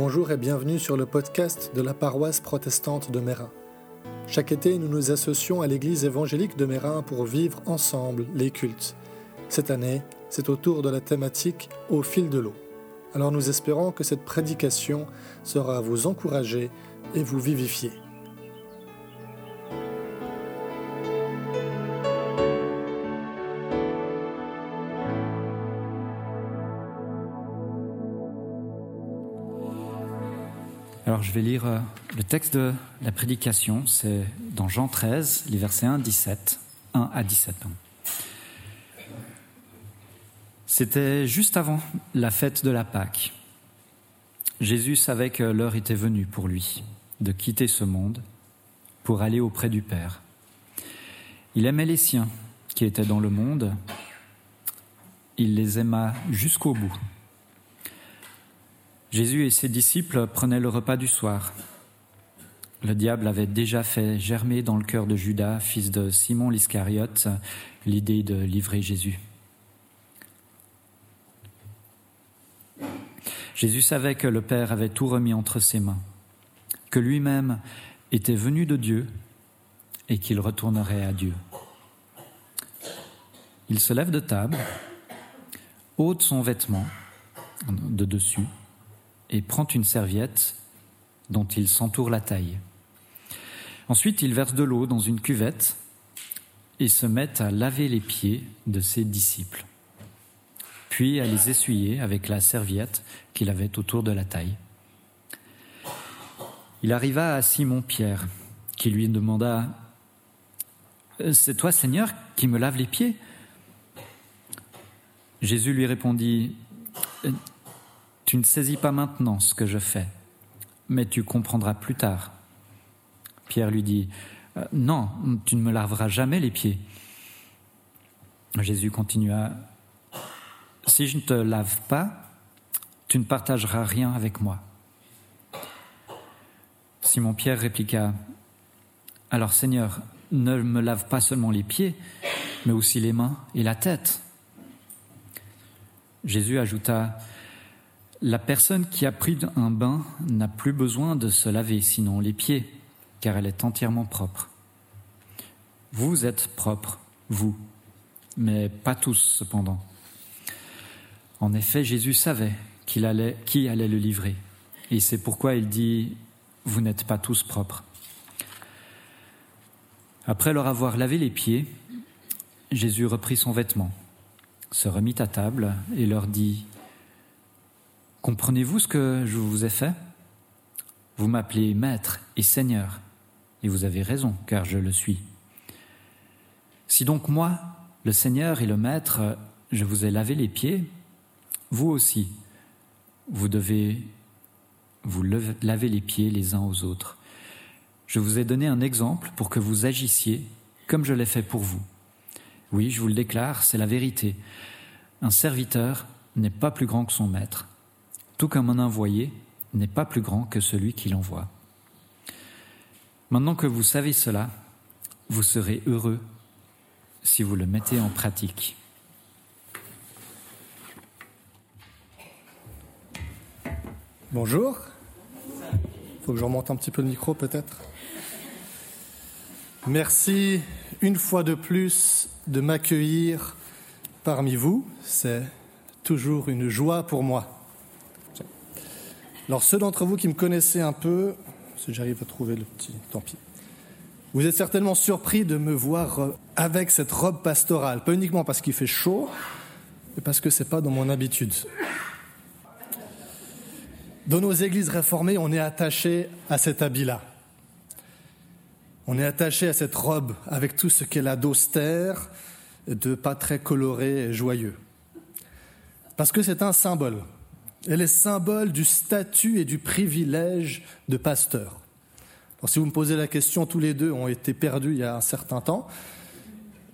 Bonjour et bienvenue sur le podcast de la paroisse protestante de Mérin. Chaque été, nous nous associons à l'église évangélique de Mérin pour vivre ensemble les cultes. Cette année, c'est au tour de la thématique Au fil de l'eau. Alors nous espérons que cette prédication sera vous encourager et vous vivifier. Je vais lire euh, le texte de la prédication, c'est dans Jean 13, les versets 1 17, 1 à 17 C'était juste avant la fête de la Pâque. Jésus savait que l'heure était venue pour lui de quitter ce monde pour aller auprès du Père. Il aimait les siens qui étaient dans le monde, il les aima jusqu'au bout. Jésus et ses disciples prenaient le repas du soir. Le diable avait déjà fait germer dans le cœur de Judas, fils de Simon l'Iscariote, l'idée de livrer Jésus. Jésus savait que le Père avait tout remis entre ses mains, que lui-même était venu de Dieu et qu'il retournerait à Dieu. Il se lève de table, ôte son vêtement de dessus, et prend une serviette dont il s'entoure la taille. Ensuite, il verse de l'eau dans une cuvette et se met à laver les pieds de ses disciples, puis à les essuyer avec la serviette qu'il avait autour de la taille. Il arriva à Simon-Pierre, qui lui demanda C'est toi, Seigneur, qui me lave les pieds? Jésus lui répondit tu ne saisis pas maintenant ce que je fais, mais tu comprendras plus tard. Pierre lui dit, euh, Non, tu ne me laveras jamais les pieds. Jésus continua, Si je ne te lave pas, tu ne partageras rien avec moi. Simon Pierre répliqua, Alors Seigneur, ne me lave pas seulement les pieds, mais aussi les mains et la tête. Jésus ajouta, la personne qui a pris un bain n'a plus besoin de se laver, sinon les pieds, car elle est entièrement propre. Vous êtes propre, vous, mais pas tous cependant. En effet, Jésus savait qui allait le livrer, et c'est pourquoi il dit, Vous n'êtes pas tous propres. Après leur avoir lavé les pieds, Jésus reprit son vêtement, se remit à table et leur dit, Comprenez-vous ce que je vous ai fait? Vous m'appelez Maître et Seigneur, et vous avez raison, car je le suis. Si donc moi, le Seigneur et le Maître, je vous ai lavé les pieds, vous aussi, vous devez vous laver les pieds les uns aux autres. Je vous ai donné un exemple pour que vous agissiez comme je l'ai fait pour vous. Oui, je vous le déclare, c'est la vérité. Un serviteur n'est pas plus grand que son maître, tout comme un envoyé n'est pas plus grand que celui qui l'envoie. Maintenant que vous savez cela, vous serez heureux si vous le mettez en pratique. Bonjour. Faut que je remonte un petit peu le micro peut-être. Merci une fois de plus de m'accueillir parmi vous. C'est toujours une joie pour moi. Alors ceux d'entre vous qui me connaissez un peu, si j'arrive à trouver le petit, tant pis. Vous êtes certainement surpris de me voir euh, avec cette robe pastorale, pas uniquement parce qu'il fait chaud, mais parce que c'est pas dans mon habitude. Dans nos églises réformées, on est attaché à cet habit-là. On est attaché à cette robe avec tout ce qu'elle a d'austère, de pas très coloré et joyeux. Parce que c'est un symbole. Elle est symbole du statut et du privilège de pasteur. si vous me posez la question, tous les deux ont été perdus il y a un certain temps,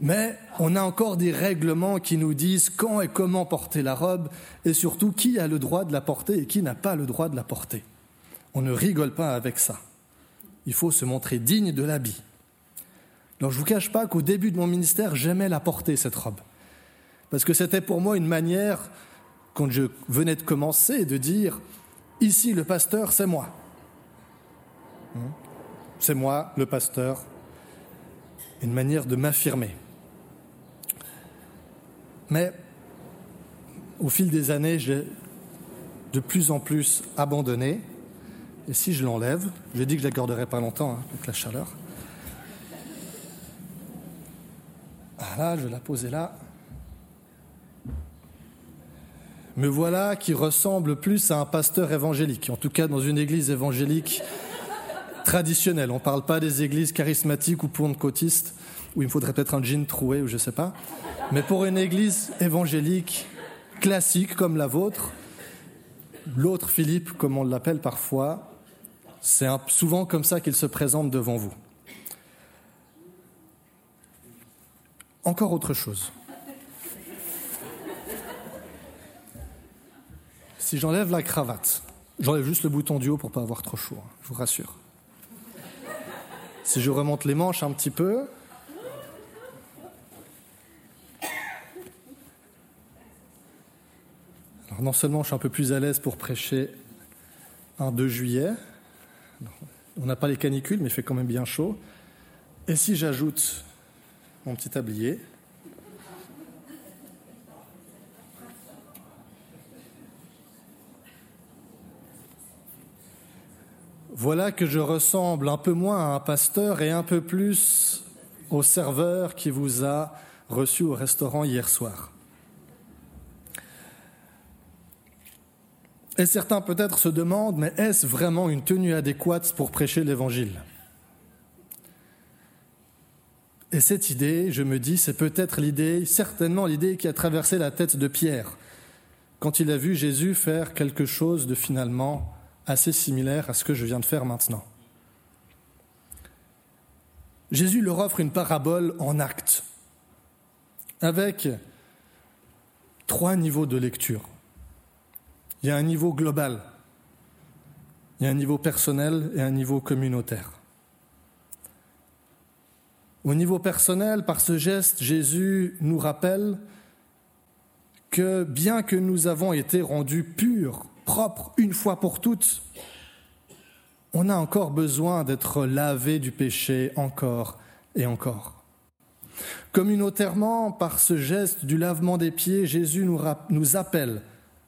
mais on a encore des règlements qui nous disent quand et comment porter la robe, et surtout qui a le droit de la porter et qui n'a pas le droit de la porter. On ne rigole pas avec ça. Il faut se montrer digne de l'habit. Alors je ne vous cache pas qu'au début de mon ministère, j'aimais la porter, cette robe. Parce que c'était pour moi une manière quand je venais de commencer, de dire Ici, le pasteur, c'est moi. Hmm? C'est moi, le pasteur. Une manière de m'affirmer. Mais au fil des années, j'ai de plus en plus abandonné. Et si je l'enlève, j'ai dit que je ne la garderai pas longtemps, hein, avec la chaleur. Voilà, je vais la poser là. Me voilà qui ressemble plus à un pasteur évangélique, en tout cas dans une église évangélique traditionnelle. On ne parle pas des églises charismatiques ou pentecôtistes, où il me faudrait peut-être un jean troué ou je ne sais pas. Mais pour une église évangélique classique comme la vôtre, l'autre Philippe, comme on l'appelle parfois, c'est souvent comme ça qu'il se présente devant vous. Encore autre chose. Si j'enlève la cravate, j'enlève juste le bouton du haut pour pas avoir trop chaud, hein, je vous rassure. Si je remonte les manches un petit peu, alors non seulement je suis un peu plus à l'aise pour prêcher un 2 juillet, on n'a pas les canicules, mais il fait quand même bien chaud. Et si j'ajoute mon petit tablier, voilà que je ressemble un peu moins à un pasteur et un peu plus au serveur qui vous a reçu au restaurant hier soir. Et certains peut-être se demandent, mais est-ce vraiment une tenue adéquate pour prêcher l'Évangile? Et cette idée, je me dis, c'est peut-être l'idée, certainement l'idée qui a traversé la tête de Pierre quand il a vu Jésus faire quelque chose de finalement assez similaire à ce que je viens de faire maintenant. Jésus leur offre une parabole en actes, avec trois niveaux de lecture. Il y a un niveau global, il y a un niveau personnel et un niveau communautaire. Au niveau personnel, par ce geste, Jésus nous rappelle que bien que nous avons été rendus purs, propres, une fois pour toutes, on a encore besoin d'être lavé du péché encore et encore. Communautairement, par ce geste du lavement des pieds, Jésus nous, nous appelle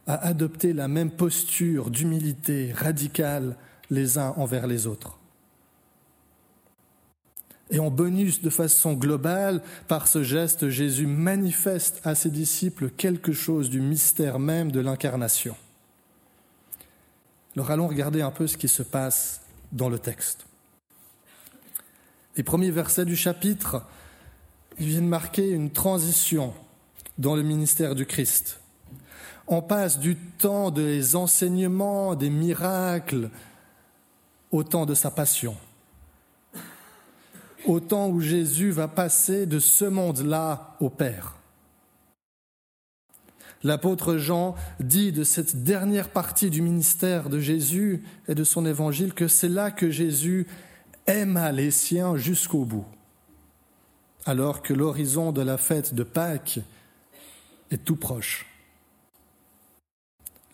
à adopter la même posture d'humilité radicale les uns envers les autres. Et en bonus, de façon globale, par ce geste, Jésus manifeste à ses disciples quelque chose du mystère même de l'incarnation. Alors allons regarder un peu ce qui se passe dans le texte. Les premiers versets du chapitre viennent marquer une transition dans le ministère du Christ. On passe du temps des enseignements, des miracles, au temps de sa passion. Au temps où Jésus va passer de ce monde-là au Père. L'apôtre Jean dit de cette dernière partie du ministère de Jésus et de son évangile que c'est là que Jésus aima les siens jusqu'au bout, alors que l'horizon de la fête de Pâques est tout proche.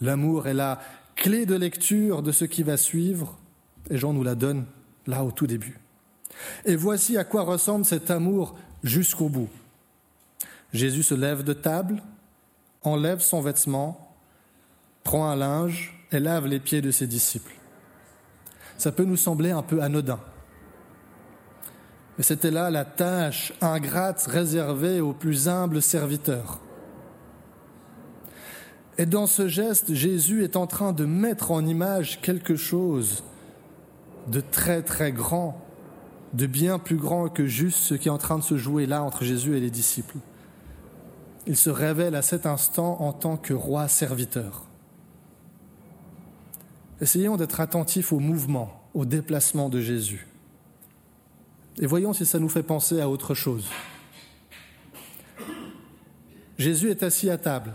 L'amour est la clé de lecture de ce qui va suivre, et Jean nous la donne là au tout début. Et voici à quoi ressemble cet amour jusqu'au bout. Jésus se lève de table, enlève son vêtement, prend un linge et lave les pieds de ses disciples. Ça peut nous sembler un peu anodin. Mais c'était là la tâche ingrate réservée aux plus humbles serviteurs. Et dans ce geste, Jésus est en train de mettre en image quelque chose de très très grand, de bien plus grand que juste ce qui est en train de se jouer là entre Jésus et les disciples. Il se révèle à cet instant en tant que roi serviteur. Essayons d'être attentifs au mouvement, au déplacement de Jésus. Et voyons si ça nous fait penser à autre chose. Jésus est assis à table.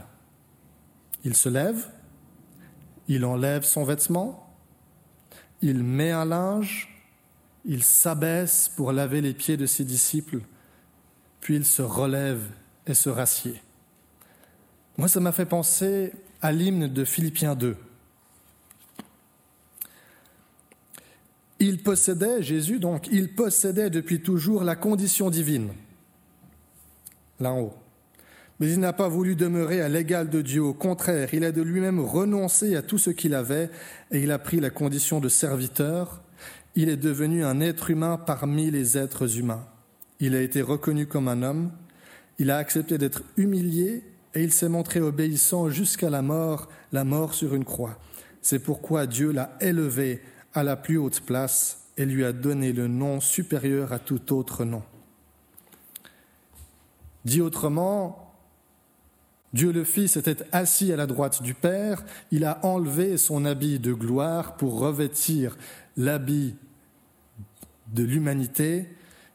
Il se lève, il enlève son vêtement, il met un linge, il s'abaisse pour laver les pieds de ses disciples, puis il se relève et se rassied. Moi, ça m'a fait penser à l'hymne de Philippiens 2. Il possédait, Jésus donc, il possédait depuis toujours la condition divine, là en haut. Mais il n'a pas voulu demeurer à l'égal de Dieu. Au contraire, il a de lui-même renoncé à tout ce qu'il avait et il a pris la condition de serviteur. Il est devenu un être humain parmi les êtres humains. Il a été reconnu comme un homme. Il a accepté d'être humilié et il s'est montré obéissant jusqu'à la mort, la mort sur une croix. C'est pourquoi Dieu l'a élevé à la plus haute place et lui a donné le nom supérieur à tout autre nom. Dit autrement, Dieu le Fils était assis à la droite du Père, il a enlevé son habit de gloire pour revêtir l'habit de l'humanité,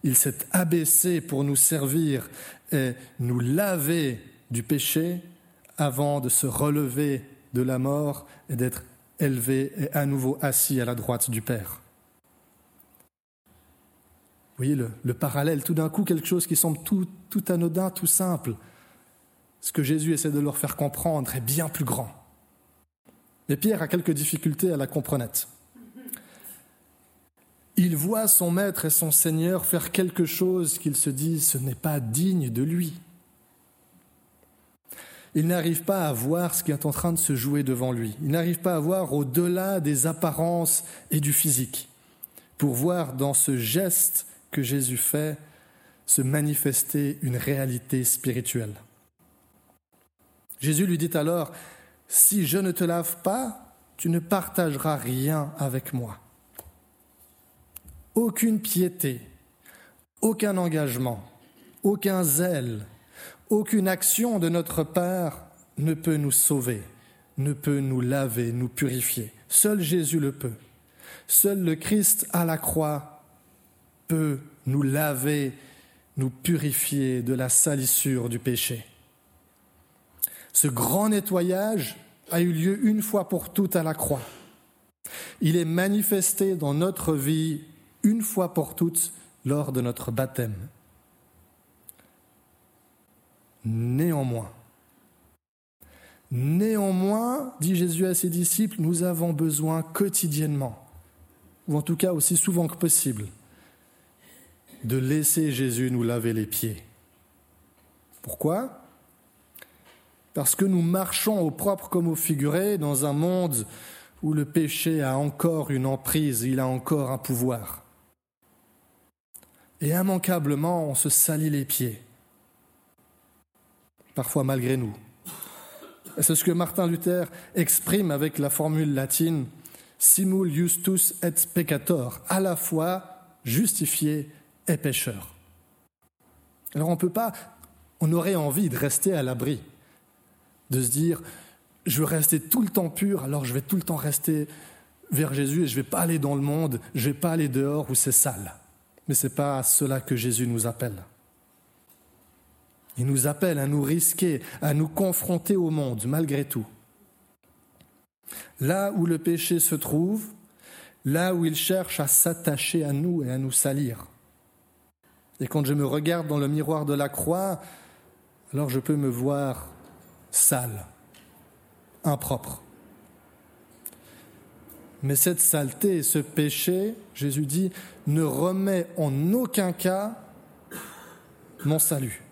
il s'est abaissé pour nous servir et nous laver du péché avant de se relever de la mort et d'être élevé et à nouveau assis à la droite du Père. Vous voyez le, le parallèle, tout d'un coup quelque chose qui semble tout, tout anodin, tout simple, ce que Jésus essaie de leur faire comprendre est bien plus grand. Mais Pierre a quelques difficultés à la comprendre. Il voit son maître et son Seigneur faire quelque chose qu'il se dit ce n'est pas digne de lui. Il n'arrive pas à voir ce qui est en train de se jouer devant lui. Il n'arrive pas à voir au-delà des apparences et du physique, pour voir dans ce geste que Jésus fait se manifester une réalité spirituelle. Jésus lui dit alors, Si je ne te lave pas, tu ne partageras rien avec moi. Aucune piété, aucun engagement, aucun zèle, aucune action de notre part ne peut nous sauver, ne peut nous laver, nous purifier. Seul Jésus le peut. Seul le Christ à la croix peut nous laver, nous purifier de la salissure du péché. Ce grand nettoyage a eu lieu une fois pour toutes à la croix. Il est manifesté dans notre vie une fois pour toutes lors de notre baptême. Néanmoins, néanmoins, dit Jésus à ses disciples, nous avons besoin quotidiennement, ou en tout cas aussi souvent que possible, de laisser Jésus nous laver les pieds. Pourquoi? Parce que nous marchons au propre comme au figuré dans un monde où le péché a encore une emprise, il a encore un pouvoir. Et immanquablement, on se salit les pieds, parfois malgré nous. C'est ce que Martin Luther exprime avec la formule latine simul justus et peccator, à la fois justifié et pécheur. Alors on ne peut pas, on aurait envie de rester à l'abri de se dire, je veux rester tout le temps pur, alors je vais tout le temps rester vers Jésus et je ne vais pas aller dans le monde, je ne vais pas aller dehors où c'est sale. Mais ce n'est pas à cela que Jésus nous appelle. Il nous appelle à nous risquer, à nous confronter au monde, malgré tout. Là où le péché se trouve, là où il cherche à s'attacher à nous et à nous salir. Et quand je me regarde dans le miroir de la croix, alors je peux me voir sale, impropre. Mais cette saleté et ce péché, Jésus dit, ne remet en aucun cas mon salut.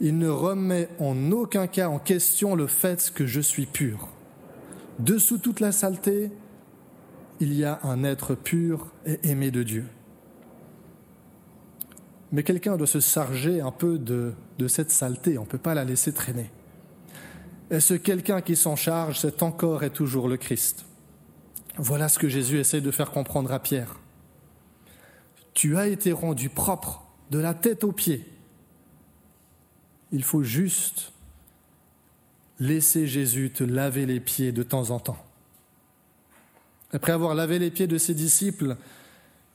Il ne remet en aucun cas en question le fait que je suis pur. Dessous toute la saleté, il y a un être pur et aimé de Dieu. Mais quelqu'un doit se charger un peu de, cette saleté, on ne peut pas la laisser traîner. Et ce quelqu'un qui s'en charge, c'est encore et toujours le Christ. Voilà ce que Jésus essaie de faire comprendre à Pierre. Tu as été rendu propre de la tête aux pieds. Il faut juste laisser Jésus te laver les pieds de temps en temps. Après avoir lavé les pieds de ses disciples,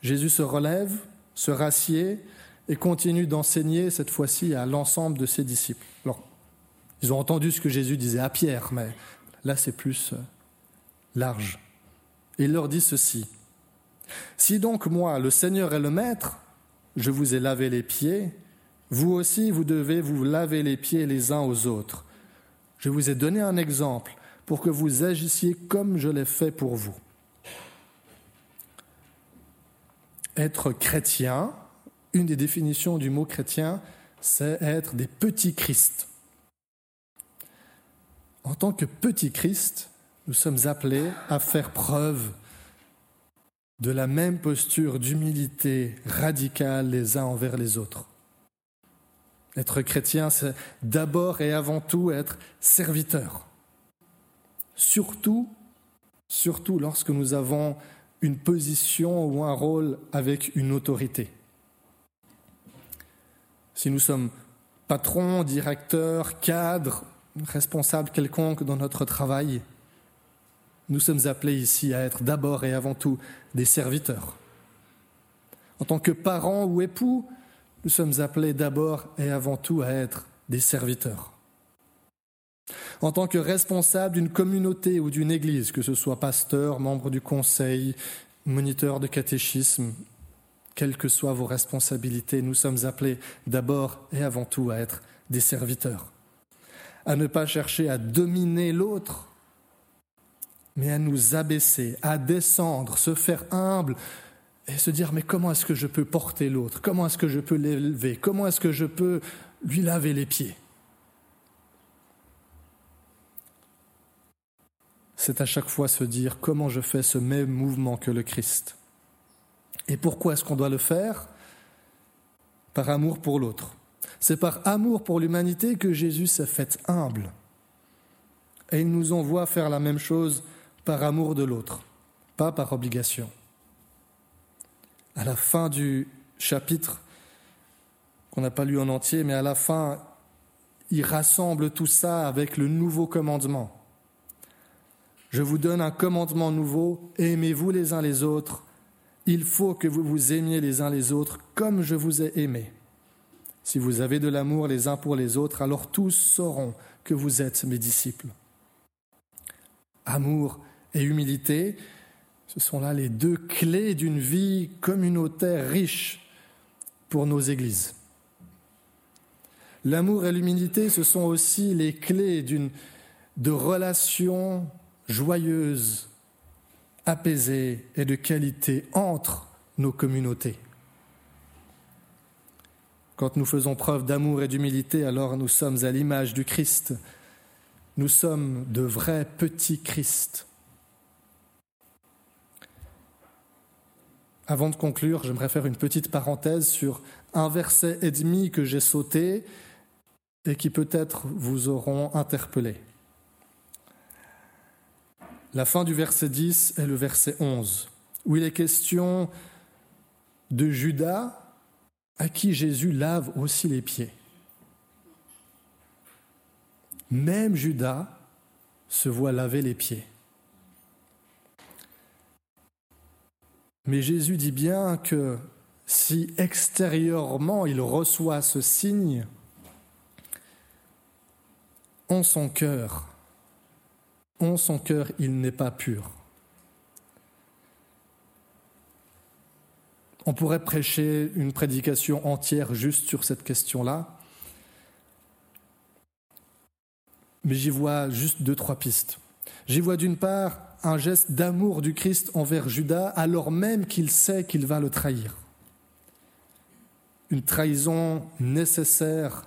Jésus se relève, se rassied et continue d'enseigner cette fois-ci à l'ensemble de ses disciples. Ils ont entendu ce que Jésus disait à Pierre, mais là c'est plus euh, large. Et il leur dit ceci. Si donc moi, le Seigneur est le Maître, je vous ai lavé les pieds, vous aussi vous devez vous laver les pieds les uns aux autres. Je vous ai donné un exemple pour que vous agissiez comme je l'ai fait pour vous. être chrétien, une des définitions du mot chrétien, c'est être des petits Christ. En tant que petits Christ, nous sommes appelés à faire preuve de la même posture d'humilité radicale les uns envers les autres. Être chrétien, c'est d'abord et avant tout être serviteur. Surtout, surtout lorsque nous avons une position ou un rôle avec une autorité. Si nous sommes patrons, directeurs, cadres, responsables quelconques dans notre travail, nous sommes appelés ici à être d'abord et avant tout des serviteurs. En tant que parents ou époux, nous sommes appelés d'abord et avant tout à être des serviteurs. En tant que responsable d'une communauté ou d'une église, que ce soit pasteur, membre du conseil, moniteur de catéchisme, quelles que soient vos responsabilités, nous sommes appelés d'abord et avant tout à être des serviteurs, à ne pas chercher à dominer l'autre, mais à nous abaisser, à descendre, se faire humble et se dire mais comment est-ce que je peux porter l'autre? Comment est-ce que je peux l'élever? Comment est-ce que je peux lui laver les pieds? C'est à chaque fois se dire comment je fais ce même mouvement que le Christ? Et pourquoi est-ce qu'on doit le faire? Par amour pour l'autre. C'est par amour pour l'humanité que Jésus s'est fait humble. Et il nous envoie faire la même chose par amour de l'autre, pas par obligation. À la fin du chapitre, qu'on n'a pas lu en entier, mais à la fin, il rassemble tout ça avec le nouveau commandement. Je vous donne un commandement nouveau, aimez-vous les uns les autres. Il faut que vous vous aimiez les uns les autres comme je vous ai aimé. Si vous avez de l'amour les uns pour les autres, alors tous sauront que vous êtes mes disciples. Amour et humilité, ce sont là les deux clés d'une vie communautaire riche pour nos églises. L'amour et l'humilité, ce sont aussi les clés d'une de relations joyeuses, apaisées et de qualité entre nos communautés. Quand nous faisons preuve d'amour et d'humilité, alors nous sommes à l'image du Christ. Nous sommes de vrais petits Christ. Avant de conclure, j'aimerais faire une petite parenthèse sur un verset et demi que j'ai sauté et qui peut-être vous auront interpellé. La fin du verset 10 est le verset 11, où il est question de Judas à qui Jésus lave aussi les pieds. Même Judas se voit laver les pieds. Mais Jésus dit bien que si extérieurement il reçoit ce signe, en son cœur, en son cœur, il n'est pas pur. On pourrait prêcher une prédication entière juste sur cette question-là, mais j'y vois juste deux, trois pistes. J'y vois d'une part un geste d'amour du Christ envers Judas alors même qu'il sait qu'il va le trahir. Une trahison nécessaire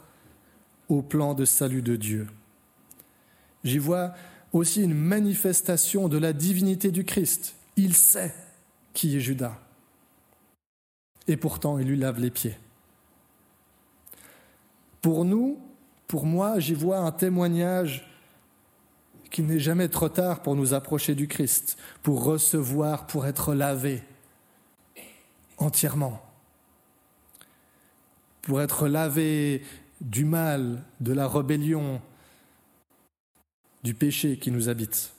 au plan de salut de Dieu. J'y vois aussi une manifestation de la divinité du Christ. Il sait qui est Judas. Et pourtant, il lui lave les pieds. Pour nous, pour moi, j'y vois un témoignage qu'il n'est jamais trop tard pour nous approcher du Christ, pour recevoir, pour être lavé entièrement, pour être lavé du mal, de la rébellion, du péché qui nous habite.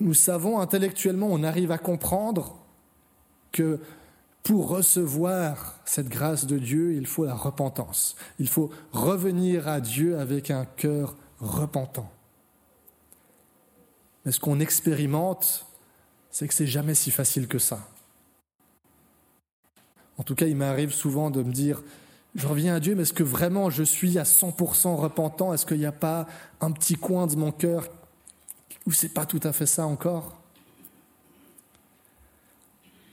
Nous savons intellectuellement, on arrive à comprendre que pour recevoir cette grâce de Dieu, il faut la repentance. Il faut revenir à Dieu avec un cœur repentant. Mais ce qu'on expérimente, c'est que c'est jamais si facile que ça. En tout cas, il m'arrive souvent de me dire, je reviens à Dieu, mais est-ce que vraiment je suis à 100% repentant? Est-ce qu'il n'y a pas un petit coin de mon cœur où c'est pas tout à fait ça encore?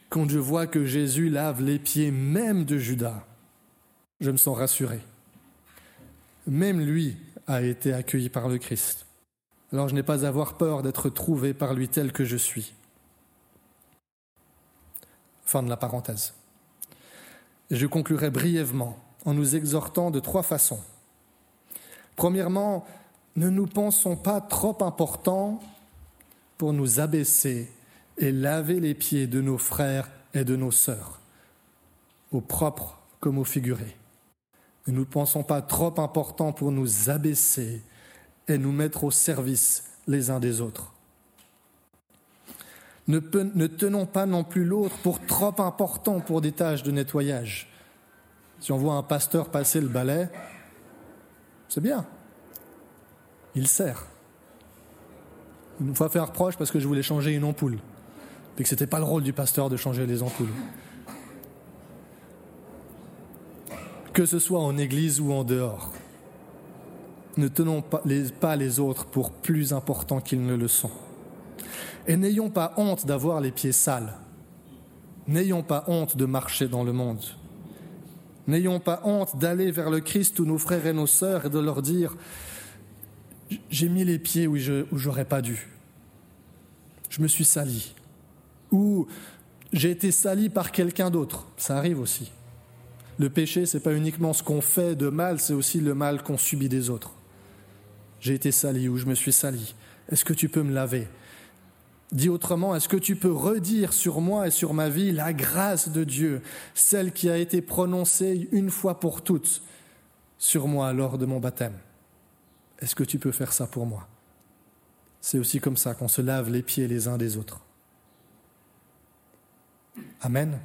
Quand je vois que Jésus lave les pieds même de Judas, je me sens rassuré. Même lui a été accueilli par le Christ. Alors je n'ai pas à avoir peur d'être trouvé par lui tel que je suis. Fin de la parenthèse. je conclurai brièvement en nous exhortant de trois façons. Premièrement, ne nous pensons pas trop importants pour nous abaisser et laver les pieds de nos frères et de nos sœurs, au propre comme au figuré. Ne pensons pas trop importants pour nous abaisser et nous mettre au service les uns des autres. Ne, ne tenons pas non plus l'autre pour trop important pour des tâches de nettoyage. Si on voit un pasteur passer le balai, c'est bien. Il sert. Une fois fait un reproche parce que je voulais changer une ampoule. Et que ce n'était pas le rôle du pasteur de changer les ampoules. Que ce soit en église ou en dehors. Ne tenons pas les, autres pour plus importants qu'ils ne le sont. Et n'ayons pas honte d'avoir les pieds sales. N'ayons pas honte de marcher dans le monde. N'ayons pas honte d'aller vers le Christ ou nos frères et nos sœurs et de leur dire J'ai mis les pieds où j'aurais pas dû. Je me suis sali. Ou j'ai été sali par quelqu'un d'autre. Ça arrive aussi. Le péché, ce n'est pas uniquement ce qu'on fait de mal, c'est aussi le mal qu'on subit des autres. J'ai été sali ou je me suis sali. Est-ce que tu peux me laver? Dit autrement, est-ce que tu peux redire sur moi et sur ma vie la grâce de Dieu, celle qui a été prononcée une fois pour toutes sur moi lors de mon baptême? Est-ce que tu peux faire ça pour moi? C'est aussi comme ça qu'on se lave les pieds les uns des autres. Amen.